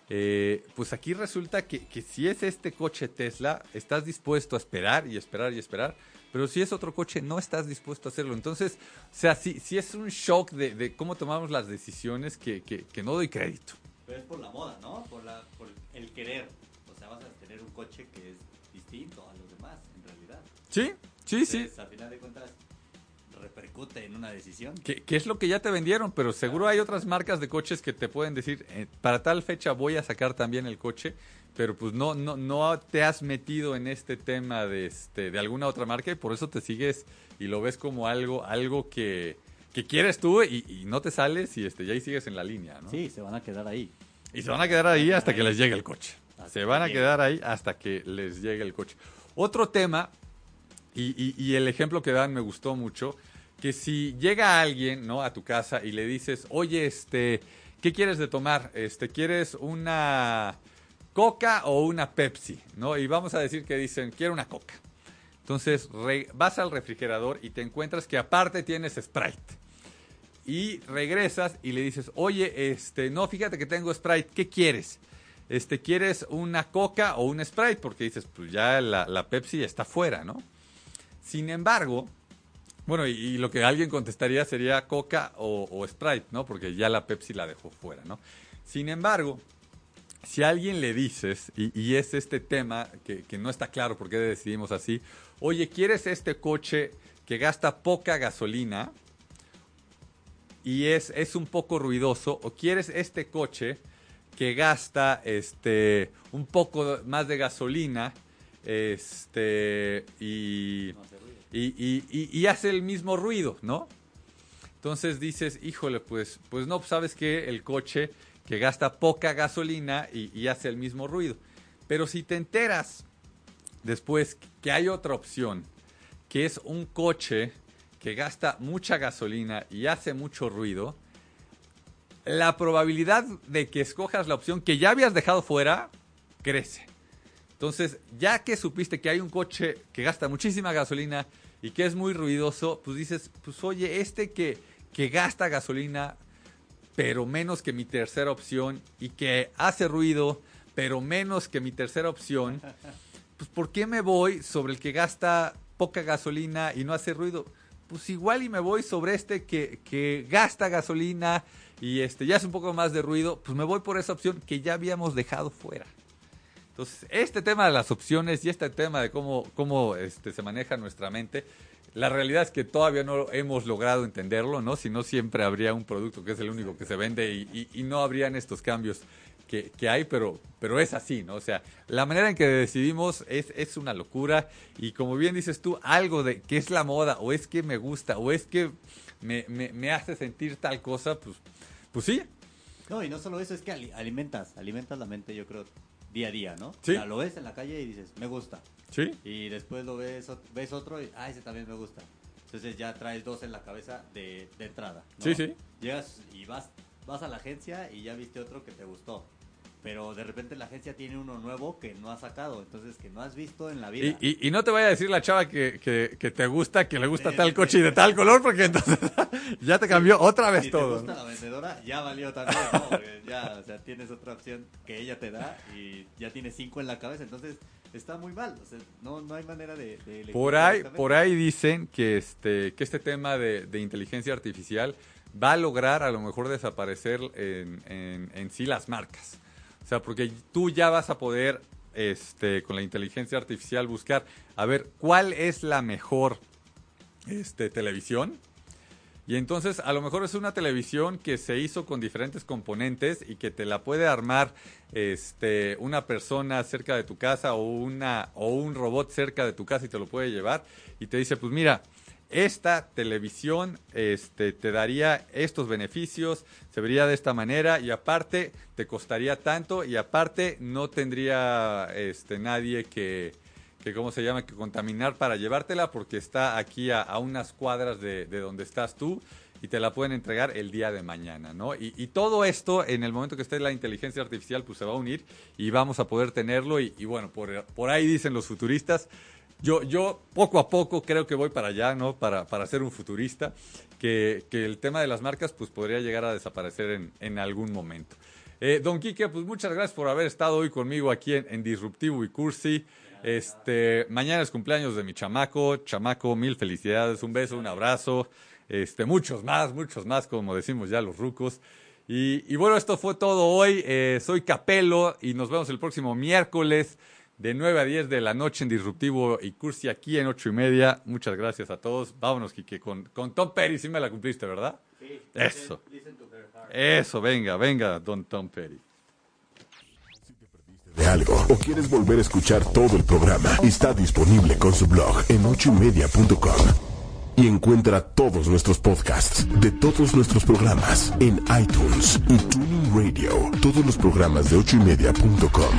eh, pues aquí resulta que, que si es este coche Tesla, estás dispuesto a esperar y esperar y esperar pero si es otro coche, no estás dispuesto a hacerlo. Entonces, o sea, si, si es un shock de, de, cómo tomamos las decisiones que, que, que, no doy crédito. Pero es por la moda, ¿no? Por, la, por el querer. A tener un coche que es distinto a los demás, en realidad. Sí, sí, Entonces, sí. Al final de cuentas, repercute en una decisión. Que, que, es lo que ya te vendieron, pero seguro hay otras marcas de coches que te pueden decir, eh, para tal fecha voy a sacar también el coche, pero pues no, no, no te has metido en este tema de, este, de alguna otra marca y por eso te sigues y lo ves como algo, algo que, que quieres tú y, y, no te sales y este, ya ahí sigues en la línea, ¿no? Sí, se van a quedar ahí. Y se van a quedar ahí hasta que les llegue el coche. Se van a quedar ahí hasta que les llegue el coche. Otro tema, y, y, y el ejemplo que dan me gustó mucho, que si llega alguien, ¿no? A tu casa y le dices, oye, este, ¿qué quieres de tomar? Este, ¿quieres una Coca o una Pepsi? ¿No? Y vamos a decir que dicen, quiero una Coca. Entonces re, vas al refrigerador y te encuentras que aparte tienes Sprite. Y regresas y le dices, oye, este, no, fíjate que tengo Sprite, ¿qué quieres? Este, ¿quieres una Coca o un Sprite? Porque dices, pues ya la, la Pepsi está fuera, ¿no? Sin embargo, bueno, y, lo que alguien contestaría sería Coca o, Sprite, ¿no? Porque ya la Pepsi la dejó fuera, ¿no? Sin embargo, si a alguien le dices, y, y es este tema que, que, no está claro por qué decidimos así, oye, ¿quieres este coche que gasta poca gasolina y es, es un poco ruidoso? ¿O quieres este coche que gasta este, un poco más de gasolina este, y... No y, y, y, y, hace el mismo ruido, ¿no? Entonces dices, híjole, pues, pues no, sabes que el coche que gasta poca gasolina y, hace el mismo ruido. Pero si te enteras después que hay otra opción, que es un coche que gasta mucha gasolina y hace mucho ruido, la probabilidad de que escojas la opción que ya habías dejado fuera crece. Entonces, ya que supiste que hay un coche que gasta muchísima gasolina y que es muy ruidoso, pues dices, pues oye, este que, que gasta gasolina, pero menos que mi tercera opción, y que hace ruido, pero menos que mi tercera opción, pues ¿por qué me voy sobre el que gasta poca gasolina y no hace ruido? Pues igual y me voy sobre este que, que gasta gasolina y este ya hace un poco más de ruido, pues me voy por esa opción que ya habíamos dejado fuera. Entonces, este tema de las opciones y este tema de cómo, cómo este, se maneja nuestra mente, la realidad es que todavía no hemos logrado entenderlo, ¿no? Si no, siempre habría un producto que es el único que se vende y, y, y no habrían estos cambios que, que, hay, pero, pero es así, ¿no? O sea, la manera en que decidimos es, es una locura y como bien dices tú, algo de que es la moda o es que me gusta o es que me, me, me hace sentir tal cosa, pues, pues sí. No, y no solo eso, es que alimentas, alimentas la mente, yo creo, día a día, ¿no? Sí. O sea, lo ves en la calle y dices, me gusta. Sí. Y después lo ves, ves otro y, ah, ese también me gusta. Entonces ya traes dos en la cabeza de, de entrada. ¿no? Sí, sí. Llegas y vas, vas a la agencia y ya viste otro que te gustó. Pero de repente la agencia tiene uno nuevo que no ha sacado, entonces que no has visto en la vida. Y, y, y no te vaya a decir la chava que, que, que te gusta, que le gusta de, tal coche y de tal color, porque entonces ya te cambió otra vez si todo. Si te gusta la vendedora, ya valió también, ¿no? Porque ya, o sea, tienes otra opción que ella te da y ya tienes cinco en la cabeza, entonces está muy mal, o sea, no, no hay manera de... de por ahí por ahí dicen que este que este tema de, de, inteligencia artificial va a lograr a lo mejor desaparecer en, en, en, sí las marcas. O sea, porque tú ya vas a poder este, con la inteligencia artificial buscar a ver cuál es la mejor este, televisión. Y entonces a lo mejor es una televisión que se hizo con diferentes componentes y que te la puede armar este, una persona cerca de tu casa o, una, o un robot cerca de tu casa y te lo puede llevar y te dice, pues mira, esta televisión este, te daría estos beneficios, se vería de esta manera y aparte te costaría tanto y aparte no tendría este, nadie que, que, ¿cómo se llama?, que contaminar para llevártela porque está aquí a, unas cuadras de, de, donde estás tú y te la pueden entregar el día de mañana, ¿no? Y, y, todo esto, en el momento que esté la inteligencia artificial, pues se va a unir y vamos a poder tenerlo y, y bueno, por, por ahí dicen los futuristas, yo, yo poco a poco creo que voy para allá, ¿no? Para, para ser un futurista, que, que, el tema de las marcas pues podría llegar a desaparecer en, en algún momento. Eh, don Quique, pues muchas gracias por haber estado hoy conmigo aquí en, Disruptivo y Cursi. Este, mañana es cumpleaños de mi chamaco. Chamaco, mil felicidades, un beso, un abrazo. Este, muchos más, muchos más, como decimos ya los rucos. Y, y bueno, esto fue todo hoy. Eh, soy Capelo y nos vemos el próximo miércoles de 9 a 10 de la noche en Disruptivo y Cursi aquí en 8 y media. Muchas gracias a todos. Vámonos, Kike, con, con Tom Perry. Sí me la cumpliste, ¿verdad? Sí. Eso. Eso, venga, venga, don Tom Perry. de algo o quieres volver a escuchar todo el programa, está disponible con su blog en ochoymedia.com. Y encuentra todos nuestros podcasts de todos nuestros programas en iTunes y Radio. Todos los programas de ochoymedia.com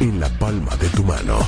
en la palma de tu mano.